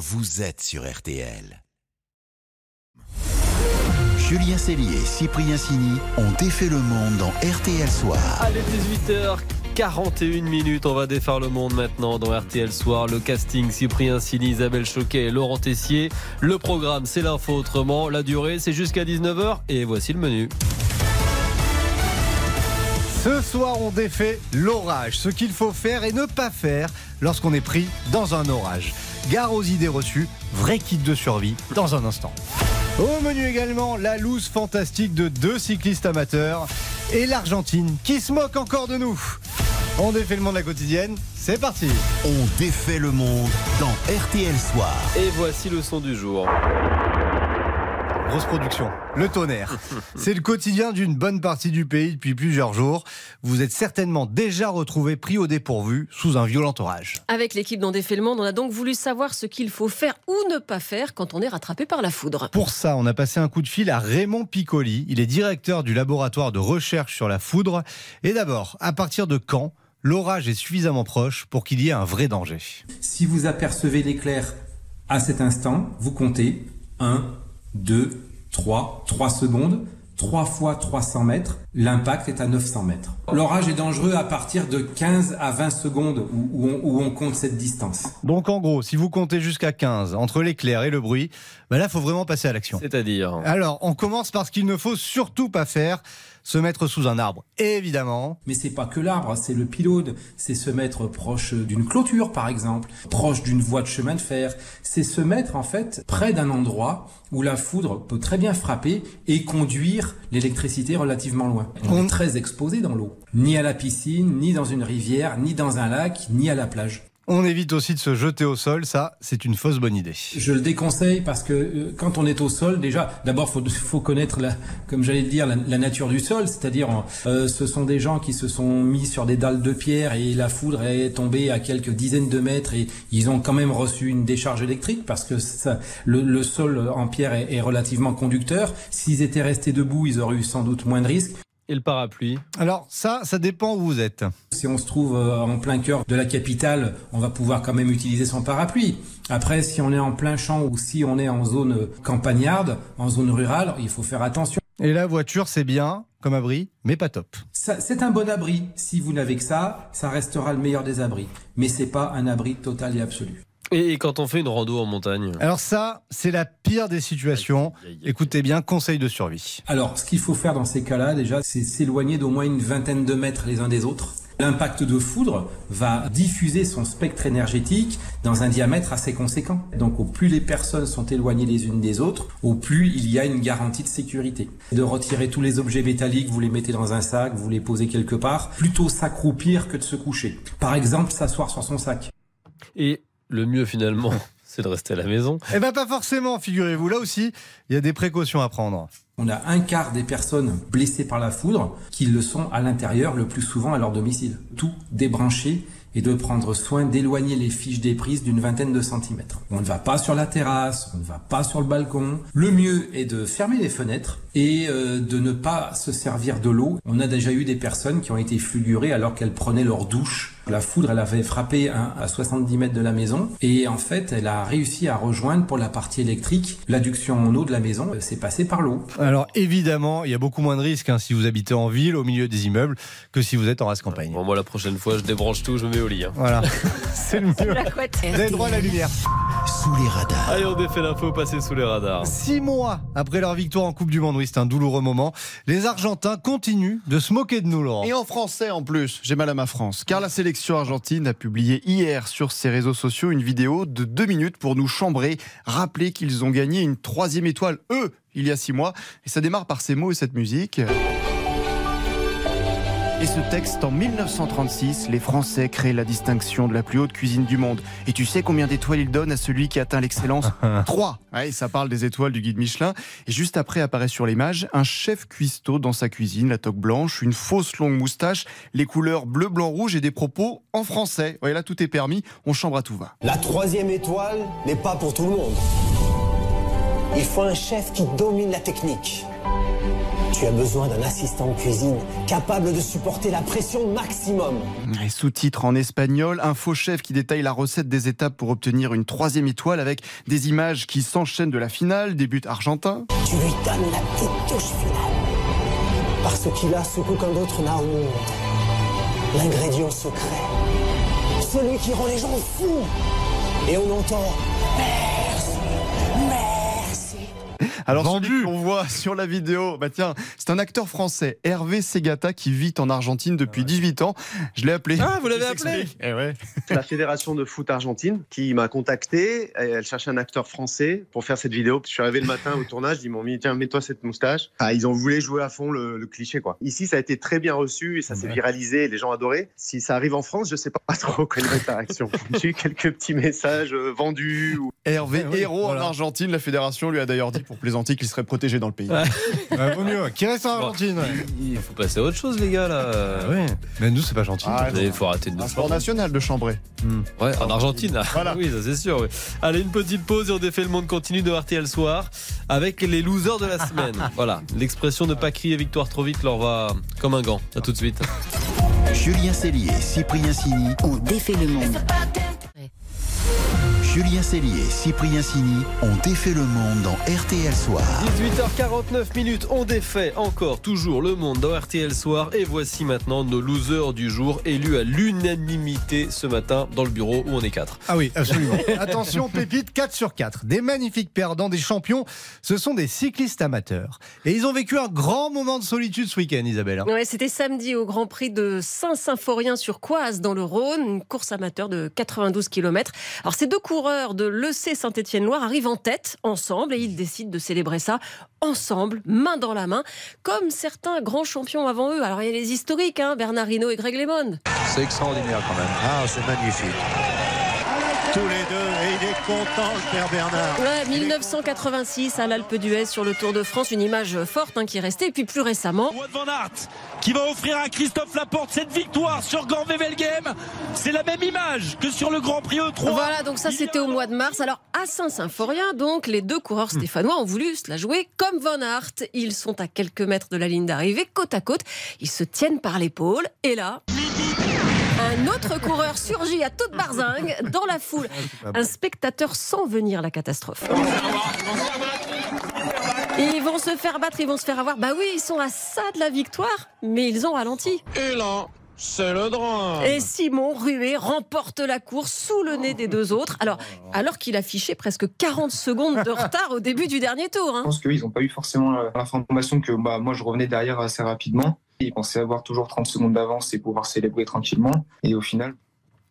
vous êtes sur RTL. Julien Cellier et Cyprien Sini ont défait le monde dans RTL Soir. Allez, 18h41 minutes, on va défaire le monde maintenant dans RTL Soir. Le casting Cyprien Sini, Isabelle Choquet et Laurent Tessier. Le programme, c'est l'info autrement. La durée, c'est jusqu'à 19h et voici le menu. Ce soir, on défait l'orage, ce qu'il faut faire et ne pas faire lorsqu'on est pris dans un orage. Gare aux idées reçues, vrai kit de survie dans un instant. Au menu également, la loose fantastique de deux cyclistes amateurs et l'Argentine qui se moque encore de nous. On défait le monde la quotidienne, c'est parti On défait le monde dans RTL Soir. Et voici le son du jour. Grosse production, le tonnerre. C'est le quotidien d'une bonne partie du pays depuis plusieurs jours. Vous êtes certainement déjà retrouvé pris au dépourvu sous un violent orage. Avec l'équipe dans Défait le Monde, on a donc voulu savoir ce qu'il faut faire ou ne pas faire quand on est rattrapé par la foudre. Pour ça, on a passé un coup de fil à Raymond Piccoli. Il est directeur du laboratoire de recherche sur la foudre. Et d'abord, à partir de quand l'orage est suffisamment proche pour qu'il y ait un vrai danger? Si vous apercevez l'éclair à cet instant, vous comptez 1, 2, 3, 3 secondes, 3 fois 300 mètres, l'impact est à 900 mètres. L'orage est dangereux à partir de 15 à 20 secondes où, où on, compte cette distance. Donc en gros, si vous comptez jusqu'à 15 entre l'éclair et le bruit, ben là, il faut vraiment passer à l'action. C'est-à-dire Alors, on commence par ce qu'il ne faut surtout pas faire, se mettre sous un arbre, évidemment. Mais c'est pas que l'arbre, c'est le pylône, c'est se mettre proche d'une clôture par exemple, proche d'une voie de chemin de fer, c'est se mettre en fait près d'un endroit où la foudre peut très bien frapper et conduire l'électricité relativement loin. On est très exposé dans l'eau, ni à la piscine, ni dans une rivière, ni dans un lac, ni à la plage. On évite aussi de se jeter au sol, ça, c'est une fausse bonne idée. Je le déconseille parce que euh, quand on est au sol, déjà, d'abord, faut, faut connaître, la, comme j'allais le dire, la, nature du sol. C'est-à-dire, euh, ce sont des gens qui se sont mis sur des dalles de pierre et la foudre est tombée à quelques dizaines de mètres et ils ont quand même reçu une décharge électrique parce que ça, le, le sol en pierre est, est relativement conducteur. S'ils étaient restés debout, ils auraient eu sans doute moins de risques. Et le parapluie Alors ça, ça dépend où vous êtes. Si on se trouve euh, en plein cœur de la capitale, on va pouvoir quand même utiliser son parapluie. Après, si on est en plein champ ou si on est en zone campagnarde, en zone rurale, il faut faire attention. Et la voiture, c'est bien comme abri, mais pas top. C'est un bon abri. Si vous n'avez que ça, ça restera le meilleur des abris. Mais c'est pas un abri total et absolu. Et quand on fait une rando en montagne Alors ça, c'est la pire des situations. Écoutez bien, conseil de survie. Alors, ce qu'il faut faire dans ces cas-là, déjà, c'est s'éloigner d'au moins une vingtaine de mètres les uns des autres. L'impact de foudre va diffuser son spectre énergétique dans un diamètre assez conséquent. Donc au plus les personnes sont éloignées les unes des autres, au plus il y a une garantie de sécurité. De retirer tous les objets métalliques, vous les mettez dans un sac, vous les posez quelque part, plutôt s'accroupir que de se coucher. Par exemple, s'asseoir sur son sac. Et le mieux finalement, c'est de rester à la maison. Eh ben pas forcément, figurez-vous. Là aussi, il y a des précautions à prendre. On a un quart des personnes blessées par la foudre qui le sont à l'intérieur, le plus souvent à leur domicile. Tout débrancher et de prendre soin d'éloigner les fiches des prises d'une vingtaine de centimètres. On ne va pas sur la terrasse, on ne va pas sur le balcon. Le mieux est de fermer les fenêtres et euh, de ne pas se servir de l'eau. On a déjà eu des personnes qui ont été fulgurées alors qu'elles prenaient leur douche. La foudre, elle avait frappé à 70 mètres de la maison et en fait, elle a réussi à rejoindre pour la partie électrique l'adduction en eau de la maison. C'est passé par l'eau. Alors évidemment, il y a beaucoup moins de risques hein, si vous habitez en ville, au milieu des immeubles, que si vous êtes en race campagne. Bon, moi, la prochaine fois, je débranche tout, je me mets au lit. hein. Voilà, c'est le mieux. Vous avez droit à la lumière. Sous les radars. Allez, on défait l'info, passer sous les radars. Six mois après leur victoire en Coupe du Monde, oui, c'est un douloureux moment. Les Argentins continuent de se moquer de nous, Laurent. Et en français en plus, j'ai mal à ma France. Car la sélection argentine a publié hier sur ses réseaux sociaux une vidéo de deux minutes pour nous chambrer, rappeler qu'ils ont gagné une troisième étoile, eux, il y a six mois. Et ça démarre par ces mots et cette musique. Et ce texte, en 1936, les Français créent la distinction de la plus haute cuisine du monde. Et tu sais combien d'étoiles ils donnent à celui qui atteint l'excellence Trois. Ouais, ça parle des étoiles du guide Michelin. Et juste après apparaît sur l'image un chef cuistot dans sa cuisine, la toque blanche, une fausse longue moustache, les couleurs bleu, blanc, rouge et des propos en français. Ouais, là tout est permis, on chambre à tout va. La troisième étoile n'est pas pour tout le monde. Il faut un chef qui domine la technique. Tu as besoin d'un assistant de cuisine capable de supporter la pression maximum. Et sous-titres en espagnol, un faux chef qui détaille la recette des étapes pour obtenir une troisième étoile avec des images qui s'enchaînent de la finale, des buts argentins. Tu lui donnes la petite touche finale. Parce qu'il a ce qu'aucun d'autre n'a au monde. L'ingrédient secret. Celui qui rend les gens fous. Et on entend. Alors Vendu. celui qu'on voit sur la vidéo, bah tiens, c'est un acteur français, Hervé Segata, qui vit en Argentine depuis 18 ans. Je l'ai appelé. Ah, vous l'avez appelé. Eh ouais. La fédération de foot argentine qui m'a contacté. Elle cherchait un acteur français pour faire cette vidéo. Je suis arrivé le matin au tournage, ils m'ont mis tiens mets-toi cette moustache. Ah, ils ont voulu jouer à fond le, le cliché quoi. Ici ça a été très bien reçu et ça s'est Ouais. viralisé. et Les gens adoraient. Si ça arrive en France, je sais pas trop quelle va être la réaction. J'ai eu quelques petits messages euh, vendus. Ou... Hervé, Ah oui, héros voilà. en Argentine, la fédération lui a d'ailleurs dit pour plaisanter qu'il serait protégé dans le pays. Ouais. Ouais, vaut mieux. Qui reste en Argentine. Il faut passer à autre chose, les gars, là. Ah ouais. Mais nous, c'est pas gentil. Ah, Il faut arrêter de nous Un sport national de Chambray. Ouais, en Argentine. Voilà. Oui, ça c'est sûr. oui. Allez, une petite pause et on défait le monde continue de RTL Soir avec les losers de la semaine. voilà, l'expression ne pas crier victoire trop vite leur va comme un gant. À tout de suite. Julien Cellier, Cyprien Sini. On défait le monde. Julien Cellier, Cyprien Sini ont défait le monde dans RTL Soir. 18h49 minutes, on défait encore toujours le monde dans RTL Soir et voici maintenant nos losers du jour élus à l'unanimité ce matin dans le bureau où on est quatre. Ah oui, absolument. Attention, pépite, 4 sur 4. Des magnifiques perdants, des champions. Ce sont des cyclistes amateurs. Et ils ont vécu un grand moment de solitude ce week-end, Isabelle. hein. Ouais, c'était samedi au Grand Prix de Saint-Symphorien sur Coise dans le Rhône, une course amateur de 92 km. Alors ces deux coureurs de l'EC Saint-Étienne-Loire arrivent en tête ensemble et ils décident de célébrer ça ensemble, main dans la main, comme certains grands champions avant eux. Alors il y a les historiques, hein, Bernard Hinault et Greg LeMond. C'est extraordinaire quand même. Ah, c'est magnifique. Tous les deux, et il est content, le père Bernard. Ouais, 1986 à l'Alpe d'Huez sur le Tour de France, une image forte hein, qui est restée. Et puis plus récemment, Wout van Aert qui va offrir à Christophe Laporte cette victoire sur Gand-Wevelgem. C'est la même image que sur le Grand Prix E3. Voilà, donc ça c'était au mois de mars. Alors à Saint-Symphorien, donc les deux coureurs stéphanois ont voulu se la jouer comme Van Aert. Ils sont à quelques mètres de la ligne d'arrivée, côte à côte. Ils se tiennent par l'épaule et là. Un autre coureur surgit à toute barzingue dans la foule. Un spectateur sent venir la catastrophe. Ils vont se faire battre, ils vont se faire avoir. Bah oui, ils sont à ça de la victoire, mais ils ont ralenti. Et là, c'est le drame. Et Simon Ruet remporte la course sous le nez des deux autres. Alors, alors qu'il affichait presque 40 secondes de retard au début du dernier tour. hein. Je pense qu'ils n'ont pas eu forcément l'information que bah, moi je revenais derrière assez rapidement. Ils pensaient avoir toujours 30 secondes d'avance et pouvoir célébrer tranquillement. Et au final,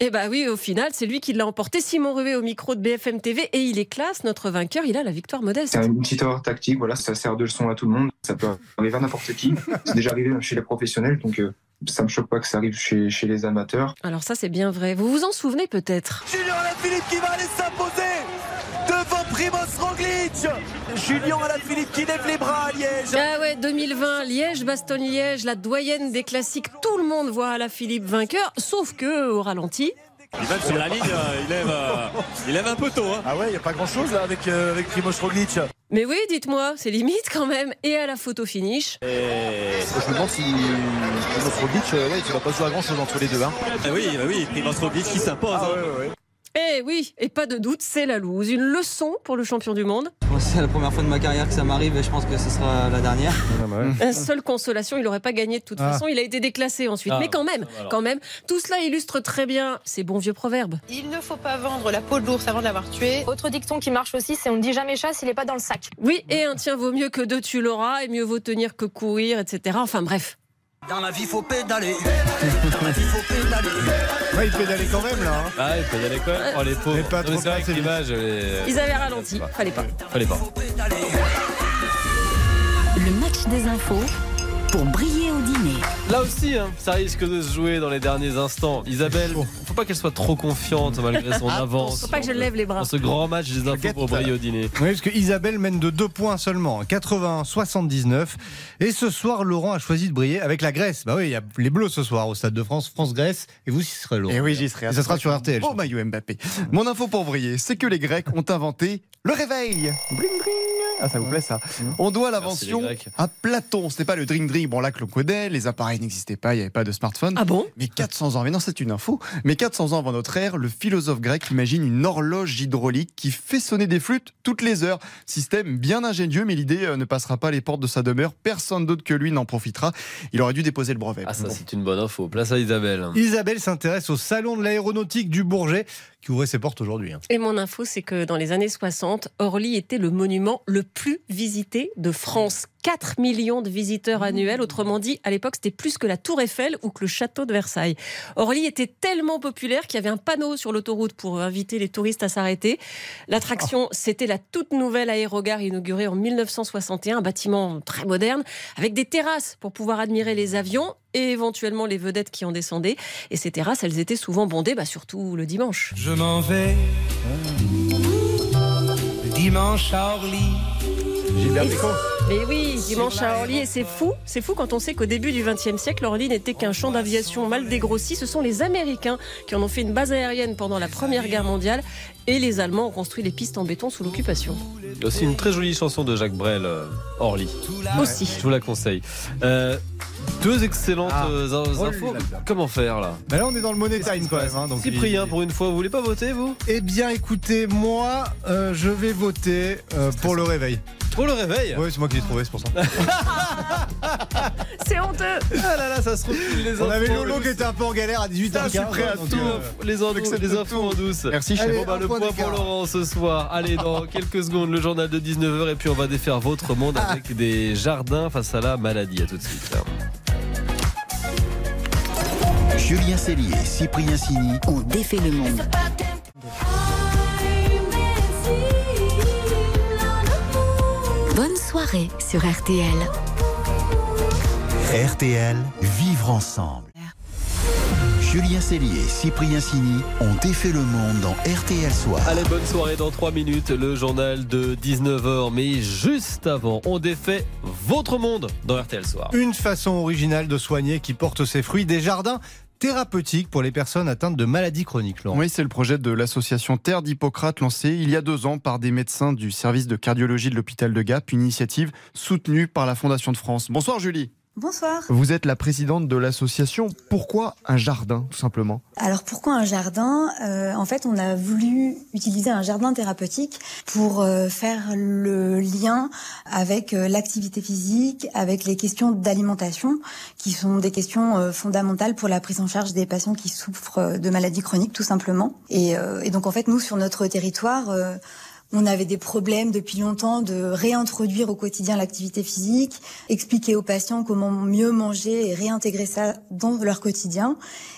Et bah oui, au final, c'est lui qui l'a emporté. Simon Ruet au micro de BFM TV et il est classe, notre vainqueur. Il a la victoire modeste. c'est une petite erreur tactique. Voilà, ça sert de leçon à tout le monde. Ça peut arriver à n'importe qui. C'est déjà arrivé chez les professionnels. Donc euh, ça me choque pas que ça arrive chez, chez les amateurs. Alors ça, c'est bien vrai. Vous vous en souvenez peut-être? Julien Alaphilippe qui va aller s'imposer Primoz Roglic. Julien Alaphilippe qui lève les bras à Liège. Ah ouais, 2020, Liège, Bastogne-Liège, la doyenne des classiques. Tout le monde voit la Philippe vainqueur, sauf que au ralenti. Même sur la ligne, il lève, il lève un peu tôt. Ah ouais, il n'y a pas grand chose là avec, euh, avec Primoz Roglic. Mais oui, dites-moi, c'est limite quand même. Et à la photo finish. Je me demande si Primoz Roglic, euh, ouais, il va pas jouer à grand chose entre les deux. Hein. Ah oui, bah oui, Primoz Roglic qui s'impose. Ah hein. ouais, ouais, ouais. Eh oui, et pas de doute, c'est la loose. Une leçon pour le champion du monde. C'est la première fois de ma carrière que ça m'arrive et je pense que ce sera la dernière. Un seule consolation, il n'aurait pas gagné de toute Ah. façon. Il a été déclassé ensuite. Ah, Mais quand même, va alors. quand même, tout cela illustre très bien ces bons vieux proverbes. Il ne faut pas vendre la peau de l'ours avant de l'avoir tué. Autre dicton qui marche aussi, c'est on ne dit jamais chasse, il n'est pas dans le sac. Oui, et un tien vaut mieux que deux, tu l'auras, et mieux vaut tenir que courir, etc. Enfin bref. Dans la vie, faut pédaler. Dans la vie, faut pédaler. Ouais, il pédalait quand même là. hein. Ah, il peut y aller quoi Oh les pauvres. Mais pas Non, mais trop c'est vrai passer que l'image. elle est- Ils avaient ralenti, fallait pas. Fallait pas. Le match des infos pour briller au dîner. Là aussi, hein, ça risque de se jouer dans les derniers instants. Isabelle, faut pas qu'elle soit trop confiante malgré son avance. Faut pas que je lève les bras. Dans ce grand match des infos pour briller au dîner. Oui, parce que Isabelle mène de deux points seulement, 81-79. Et ce soir, Laurent a choisi de briller avec la Grèce. Bah oui, il y a les Bleus ce soir au Stade de France, France-Grèce. Et vous, ce serez Laurent. Et oui, j'y serai. Et ça sera sur RTL. Oh, maillot Mbappé. Mon info pour briller, c'est que les Grecs ont inventé Le réveil Bling bling Ah, ça vous plaît ça On doit l'invention à Platon. C'était pas le drink drink, bon là que l'on connaît, les appareils n'existaient pas, il n'y avait pas de smartphone. Ah bon? Mais 400 ans, mais non, c'est une info. Mais 400 ans avant notre ère, le philosophe grec imagine une horloge hydraulique qui fait sonner des flûtes toutes les heures. Système bien ingénieux, mais l'idée euh, ne passera pas les portes de sa demeure. Personne d'autre que lui n'en profitera. Il aurait dû déposer le brevet. Ah, ça, Bon. c'est une bonne info. Place à Isabelle. Isabelle s'intéresse au salon de l'aéronautique du Bourget qui ouvrait ses portes aujourd'hui. hein. Et mon info, c'est que dans les années 60, Orly était le monument le plus visité de France. 4 millions de visiteurs annuels. Autrement dit, à l'époque, c'était plus que la Tour Eiffel ou que le château de Versailles. Orly était tellement populaire qu'il y avait un panneau sur l'autoroute pour inviter les touristes à s'arrêter. L'attraction, c'était la toute nouvelle aérogare inaugurée en 1961, un bâtiment très moderne, avec des terrasses pour pouvoir admirer les avions et éventuellement les vedettes qui en descendaient. Et ces terrasses, elles étaient souvent bondées, bah, surtout le dimanche. Je m'en vais dimanche à Orly. Gilbert Bécaud. Mais oui, dimanche à Orly, et c'est fou, c'est fou quand on sait qu'au début du XXe siècle, Orly n'était qu'un champ d'aviation mal dégrossi. Ce sont les Américains qui en ont fait une base aérienne pendant la Première Guerre mondiale, et les Allemands ont construit les pistes en béton sous l'occupation. Il y a aussi une très jolie chanson de Jacques Brel, euh, Orly. Aussi. Je vous la conseille. Euh, deux excellentes Ah. euh, Oh infos. Comment faire là? Mais là, on est dans le money time quand même. hein, donc Cyprien, il- pour une fois, vous voulez pas voter, vous? Eh bien, écoutez, moi, euh, je vais voter euh, pour le réveil. Pour le réveil? Oui, c'est moi qui l'ai trouvé, c'est pour ça. C'est honteux Ah là là, ça se refile les On avait Lolo qui était un peu en galère à 18h15. Ça, je suis prêt à tout. euh, les, infos, j'accepte les infos tout. en douce. Merci, Allez, Bon, bah, le point point pour. Laurent ce soir. Allez, dans quelques secondes, le journal de 19h et puis on va défaire votre monde Ah. avec des jardins face à la maladie. À tout de suite. Julien Cellier et Cyprien Sini On défait le monde. Bonne soirée sur RTL. RTL, vivre ensemble. Julien Cellier et Cyprien Sini ont défait le monde dans RTL Soir. Allez, bonne soirée dans 3 minutes, le journal de 19h. Mais juste avant, on défait votre monde dans RTL Soir. Une façon originale de soigner qui porte ses fruits, des jardins thérapeutiques pour les personnes atteintes de maladies chroniques. Oui, c'est le projet de l'association Terre d'Hippocrate lancé il y a deux ans par des médecins du service de cardiologie de l'hôpital de Gap, une initiative soutenue par la Fondation de France. Bonsoir Julie. Bonsoir. Vous êtes la présidente de l'association. Pourquoi un jardin, tout simplement Alors pourquoi un jardin? Euh, En fait, on a voulu utiliser un jardin thérapeutique pour euh, faire le lien avec euh, l'activité physique, avec les questions d'alimentation, qui sont des questions fondamentales pour la prise en charge des patients qui souffrent de maladies chroniques, tout simplement. Et, et donc en fait, nous sur notre territoire. On avait des problèmes depuis longtemps de réintroduire au quotidien l'activité physique, expliquer aux patients comment mieux manger et réintégrer ça dans leur quotidien.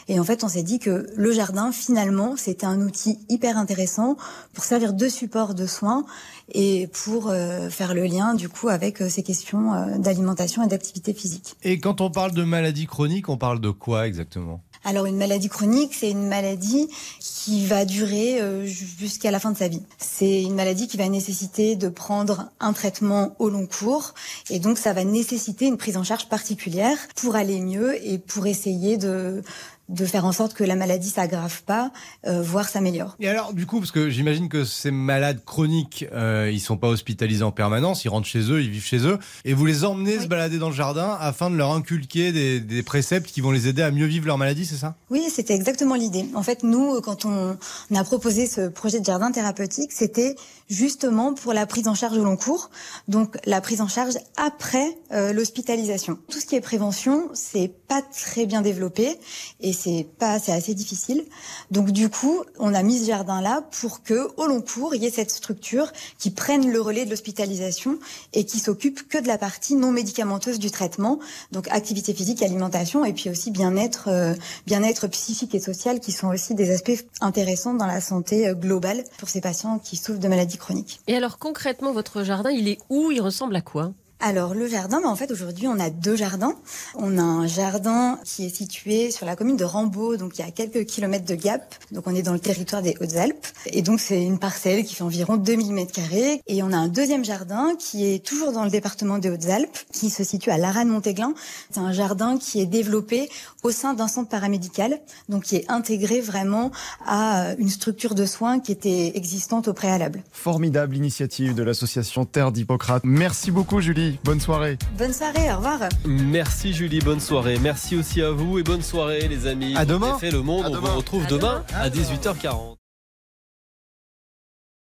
Et en fait, on s'est dit que le jardin, finalement, c'était un outil hyper intéressant pour servir de support de soins et pour euh, faire le lien, du coup, avec euh, ces questions euh, d'alimentation et d'activité physique. Et quand on parle de maladies chroniques, on parle de quoi exactement? Alors une maladie chronique, c'est une maladie qui va durer euh, jusqu'à la fin de sa vie. C'est une maladie qui va nécessiter de prendre un traitement au long cours et donc ça va nécessiter une prise en charge particulière pour aller mieux et pour essayer de de faire en sorte que la maladie s'aggrave pas, euh, voire s'améliore. Et alors, du coup, parce que j'imagine que ces malades chroniques, euh, ils sont pas hospitalisés en permanence, ils rentrent chez eux, ils vivent chez eux, et vous les emmenez se balader dans le jardin afin de leur inculquer des, des préceptes qui vont les aider à mieux vivre leur maladie, c'est ça? Oui, c'était exactement l'idée. En fait, nous, quand on, on a proposé ce projet de jardin thérapeutique, c'était justement pour la prise en charge au long cours, donc la prise en charge après euh, l'hospitalisation. Tout ce qui est prévention, c'est pas très bien développé et c'est pas, c'est assez difficile. Donc du coup, on a mis ce jardin là pour que au long cours, il y ait cette structure qui prenne le relais de l'hospitalisation et qui s'occupe que de la partie non médicamenteuse du traitement, donc activité physique, alimentation et puis aussi bien-être, euh, bien-être psychique et social qui sont aussi des aspects intéressants dans la santé euh, globale pour ces patients qui souffrent de maladies chroniques. Et alors concrètement, votre jardin, il est où? Il ressemble à quoi? Alors le jardin, bah, en fait aujourd'hui on a deux jardins. On a un jardin qui est situé sur la commune de Rambaud, donc il y a quelques kilomètres de Gap. Donc on est dans le territoire des Hautes-Alpes. Et donc c'est une parcelle qui fait environ 2000 mètres carrés. Et on a un deuxième jardin qui est toujours dans le département des Hautes-Alpes, qui se situe à Laranne-Montéglin. C'est un jardin qui est développé au sein d'un centre paramédical, donc qui est intégré vraiment à une structure de soins qui était existante au préalable. Formidable initiative de l'association Terre d'Hippocrate. Merci beaucoup Julie, bonne soirée. Bonne soirée, au revoir. Merci Julie, bonne soirée. Merci aussi à vous et bonne soirée les amis. À demain. On fait le monde, À on demain. vous retrouve À demain demain. à 18h40.